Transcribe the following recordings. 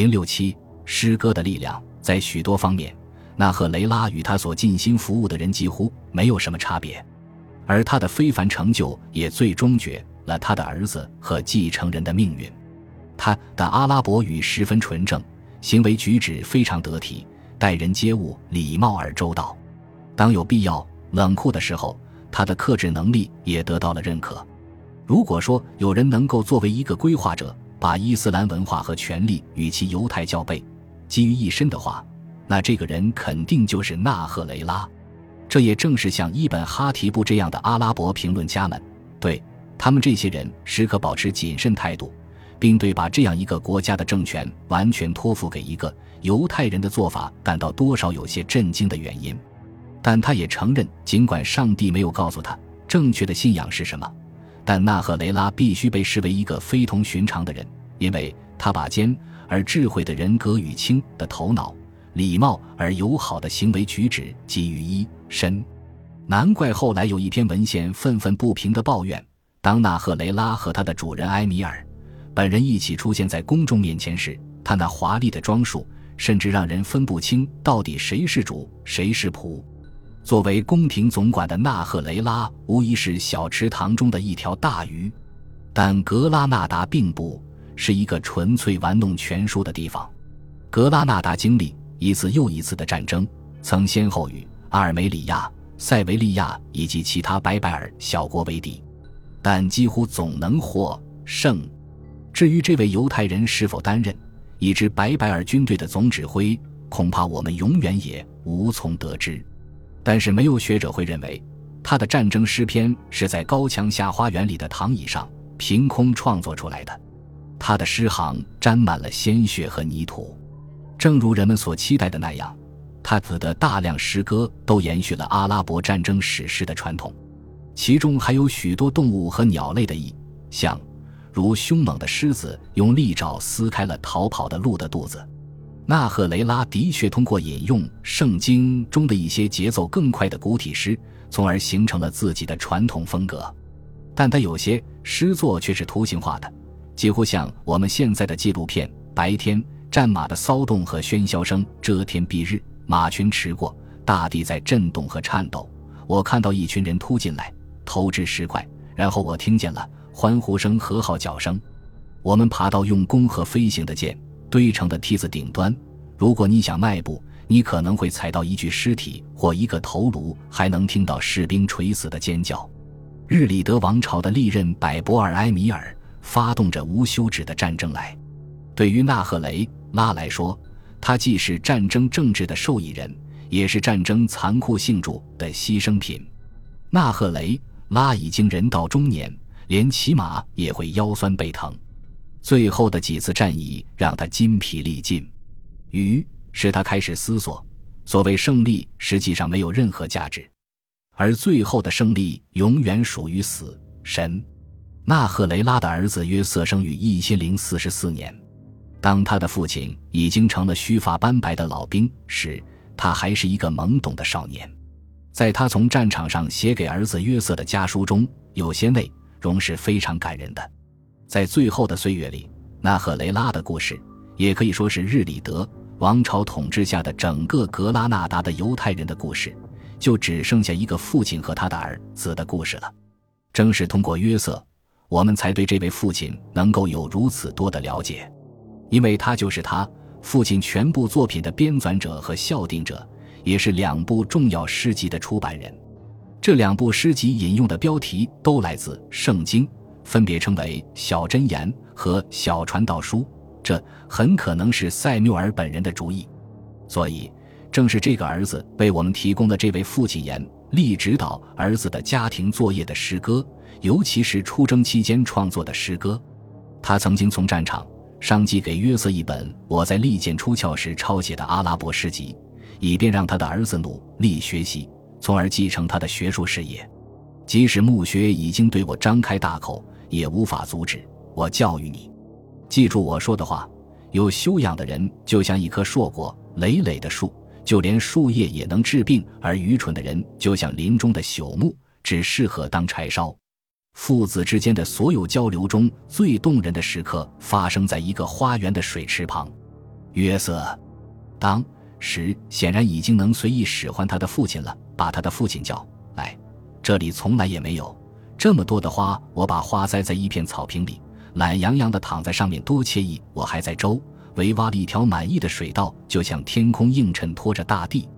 零六七诗歌的力量，在许多方面，纳赫雷拉与他所尽心服务的人几乎没有什么差别，而他的非凡成就也最终决了他的儿子和继承人的命运。他的阿拉伯语十分纯正，行为举止非常得体，待人接物礼貌而周到。当有必要，冷酷的时候，他的克制能力也得到了认可。如果说有人能够作为一个规划者，把伊斯兰文化和权力与其犹太教背基于一身的话，那这个人肯定就是纳赫雷拉。这也正是像伊本哈提布这样的阿拉伯评论家们，对他们这些人时刻保持谨慎态度，并对把这样一个国家的政权完全托付给一个犹太人的做法感到多少有些震惊的原因。但他也承认，尽管上帝没有告诉他正确的信仰是什么。但纳赫雷拉必须被视为一个非同寻常的人，因为他把坚而智慧的人格与轻的头脑、礼貌而友好的行为举止集于一身。难怪后来有一篇文献愤愤不平地抱怨：当纳赫雷拉和他的主人埃米尔本人一起出现在公众面前时，他那华丽的装束甚至让人分不清到底谁是主，谁是仆。作为宫廷总管的纳赫雷拉，无疑是小池塘中的一条大鱼，但格拉纳达并不是一个纯粹玩弄权术的地方。格拉纳达经历一次又一次的战争，曾先后与阿尔梅里亚、塞维利亚以及其他白拜尔小国为敌，但几乎总能获胜。至于这位犹太人是否担任一支白拜尔军队的总指挥，恐怕我们永远也无从得知。但是没有学者会认为，他的战争诗篇是在高墙下花园里的躺椅上凭空创作出来的。他的诗行沾满了鲜血和泥土，正如人们所期待的那样，他的大量诗歌都延续了阿拉伯战争史诗的传统，其中还有许多动物和鸟类的意象，如凶猛的狮子用利爪撕开了逃跑的鹿的肚子。纳赫雷拉的确通过引用圣经中的一些节奏更快的古体诗，从而形成了自己的传统风格，但他有些诗作却是图形化的，几乎像我们现在的纪录片。白天战马的骚动和喧嚣声遮天蔽日，马群驰过，大地在震动和颤抖。我看到一群人突进来，投掷石块，然后我听见了欢呼声和号角声。我们爬到用弓和飞行的箭。堆成的梯子顶端，如果你想迈步，你可能会踩到一具尸体或一个头颅，还能听到士兵垂死的尖叫。日里德王朝的历任百博尔埃米尔发动着无休止的战争来。对于纳赫雷拉来说，他既是战争政治的受益人，也是战争残酷性主的牺牲品。纳赫雷拉已经人到中年，连骑马也会腰酸背疼。最后的几次战役让他筋疲力尽，于是他开始思索：所谓胜利实际上没有任何价值，而最后的胜利永远属于死神。纳赫雷拉的儿子约瑟生于一千零四十四年，当他的父亲已经成了须发斑白的老兵时，他还是一个懵懂的少年。在他从战场上写给儿子约瑟的家书中，有些内容是非常感人的。在最后的岁月里，纳赫雷拉的故事也可以说是日里德王朝统治下的整个格拉纳达的犹太人的故事，就只剩下一个父亲和他的儿子的故事了。正是通过约瑟，我们才对这位父亲能够有如此多的了解，因为他就是他父亲全部作品的编纂者和校订者，也是两部重要诗集的出版人。这两部诗集引用的标题都来自圣经。分别称为《小箴言》和《小传道书》，这很可能是塞缪尔本人的主意。所以，正是这个儿子为我们提供了这位父亲严厉指导儿子的家庭作业的诗歌，尤其是出征期间创作的诗歌。他曾经从战场上寄给约瑟一本我在利剑出鞘时抄写的阿拉伯诗集，以便让他的儿子努力学习，从而继承他的学术事业。即使墓穴已经对我张开大口。也无法阻止我教育你，记住我说的话。有修养的人就像一棵硕果累累的树，就连树叶也能治病；而愚蠢的人就像林中的朽木，只适合当柴烧。父子之间的所有交流中最动人的时刻，发生在一个花园的水池旁。约瑟当时显然已经能随意使唤他的父亲了，把他的父亲叫来。这里从来也没有这么多的花，我把花栽在一片草坪里，懒洋洋地躺在上面，多惬意。我还在周围挖了一条满意的水道，就像天空映衬托着大地。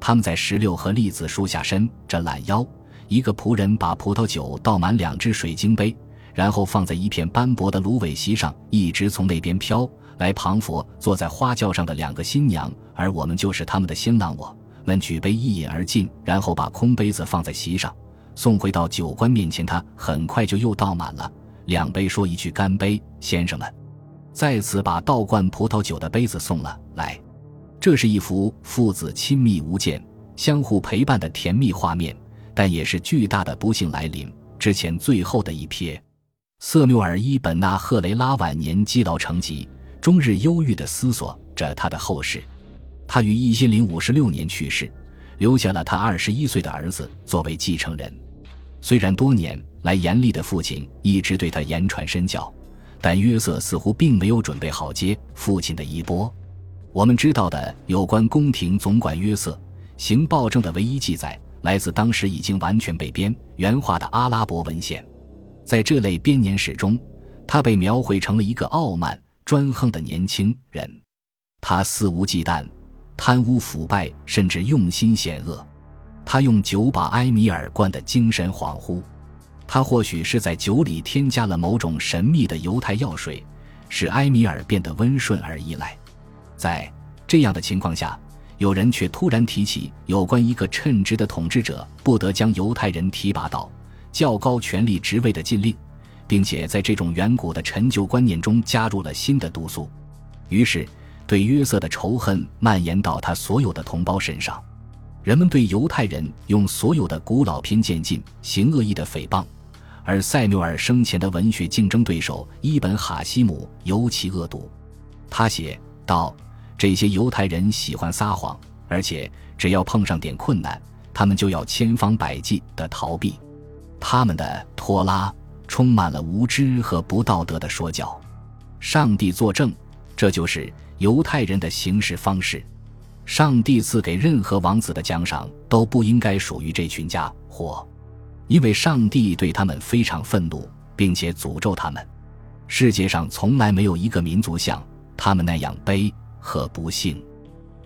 他们在石榴和栗子树下伸着懒腰。一个仆人把葡萄酒倒满两只水晶杯，然后放在一片斑驳的芦苇席上，一直从那边飘来。庞佛坐在花轿上的两个新娘，而我们就是他们的新郎。我们举杯一饮而尽，然后把空杯子放在席上，送回到酒官面前。他很快就又倒满了两杯，说一句干杯，先生们。再次把倒灌葡萄酒的杯子送了来。这是一幅父子亲密无间、相互陪伴的甜蜜画面。但也是巨大的不幸来临之前最后的一瞥。瑟缪尔·伊本·纳赫雷拉晚年积劳成疾，终日忧郁地思索着他的后事。他于一千零五十六年去世，留下了他二十一岁的儿子作为继承人。虽然多年来严厉的父亲一直对他言传身教，但约瑟似乎并没有准备好接父亲的衣钵。我们知道的有关宫廷总管约瑟行暴政的唯一记载。来自当时已经完全被编原化的阿拉伯文献，在这类编年史中，他被描绘成了一个傲慢专横的年轻人。他肆无忌惮，贪污腐败，甚至用心险恶。他用酒把埃米尔灌得精神恍惚。他或许是在酒里添加了某种神秘的犹太药水，使埃米尔变得温顺而依赖。在这样的情况下。有人却突然提起有关一个称职的统治者不得将犹太人提拔到较高权力职位的禁令，并且在这种远古的陈旧观念中加入了新的毒素。于是，对约瑟的仇恨蔓延到他所有的同胞身上。人们对犹太人用所有的古老偏见进行恶意的诽谤，而塞缪尔生前的文学竞争对手伊本·哈希姆尤其恶毒。他写道。这些犹太人喜欢撒谎，而且只要碰上点困难，他们就要千方百计地逃避。他们的拖拉充满了无知和不道德的说教。上帝作证，这就是犹太人的行事方式。上帝赐给任何王子的奖赏都不应该属于这群家伙，因为上帝对他们非常愤怒，并且诅咒他们。世界上从来没有一个民族像他们那样悲。和不幸，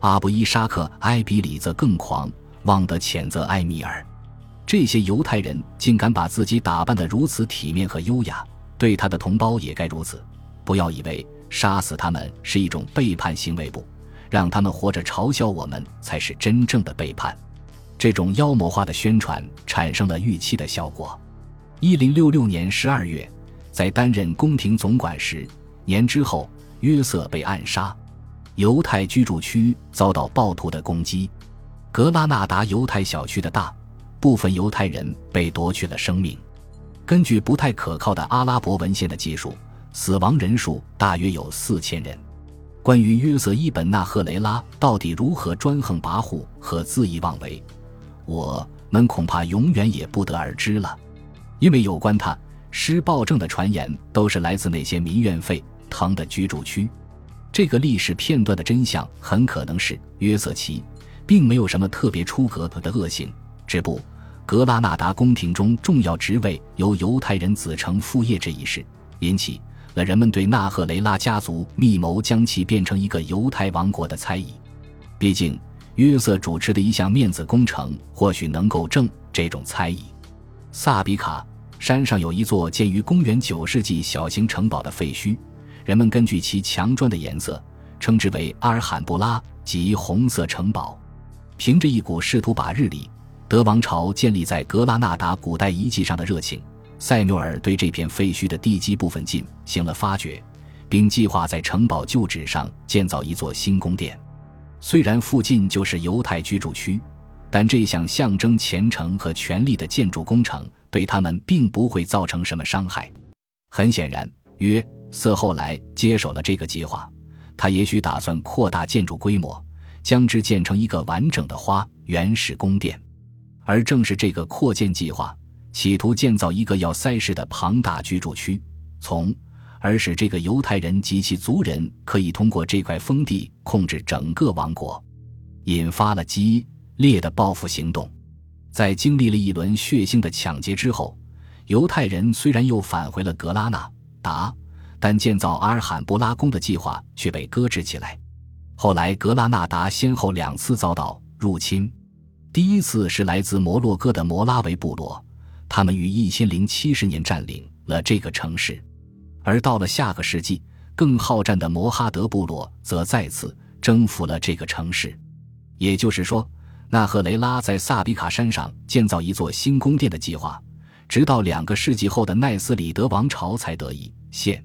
阿布伊沙克埃比里则更狂妄地谴责埃米尔。这些犹太人竟敢把自己打扮得如此体面和优雅，对他的同胞也该如此。不要以为杀死他们是一种背叛行为，不，让他们活着嘲笑我们才是真正的背叛。这种妖魔化的宣传产生了预期的效果。一零六六年十二月，在担任宫廷总管时，年之后，约瑟被暗杀。犹太居住区遭到暴徒的攻击，格拉纳达犹太小区的大部分犹太人被夺去了生命。根据不太可靠的阿拉伯文献的记述，死亡人数大约有四千人。关于约瑟伊本纳赫雷拉到底如何专横跋扈和恣意妄为，我们恐怕永远也不得而知了，因为有关他施暴政的传言都是来自那些民怨沸腾的居住区。这个历史片段的真相很可能是约瑟奇，并没有什么特别出格的恶行，只不格拉纳达宫廷中重要职位由犹太人子承父业这一事，引起了人们对纳赫雷拉家族密谋将其变成一个犹太王国的猜疑。毕竟，约瑟主持的一项面子工程或许能够证这种猜疑。萨比卡山上有一座建于公元九世纪小型城堡的废墟。人们根据其墙砖的颜色，称之为阿尔罕布拉及红色城堡。凭着一股试图把日里德王朝建立在格拉纳达古代遗迹上的热情，塞缪尔对这片废墟的地基部分进行了发掘，并计划在城堡旧址上建造一座新宫殿。虽然附近就是犹太居住区，但这项象征虔诚和权力的建筑工程对他们并不会造成什么伤害。很显然，约。瑟后来接手了这个计划，他也许打算扩大建筑规模，将之建成一个完整的花园式宫殿。而正是这个扩建计划，企图建造一个要塞式的庞大居住区，从而使这个犹太人及其族人可以通过这块封地控制整个王国，引发了激烈的报复行动。在经历了一轮血腥的抢劫之后，犹太人虽然又返回了格拉纳达，但建造阿尔罕布拉宫的计划却被搁置起来。后来，格拉纳达先后两次遭到入侵，第一次是来自摩洛哥的摩拉维部落，他们于一千零七十年占领了这个城市，而到了下个世纪，更好战的摩哈德部落则再次征服了这个城市。也就是说，纳赫雷拉在萨比卡山上建造一座新宫殿的计划，直到两个世纪后的奈斯里德王朝才得以现。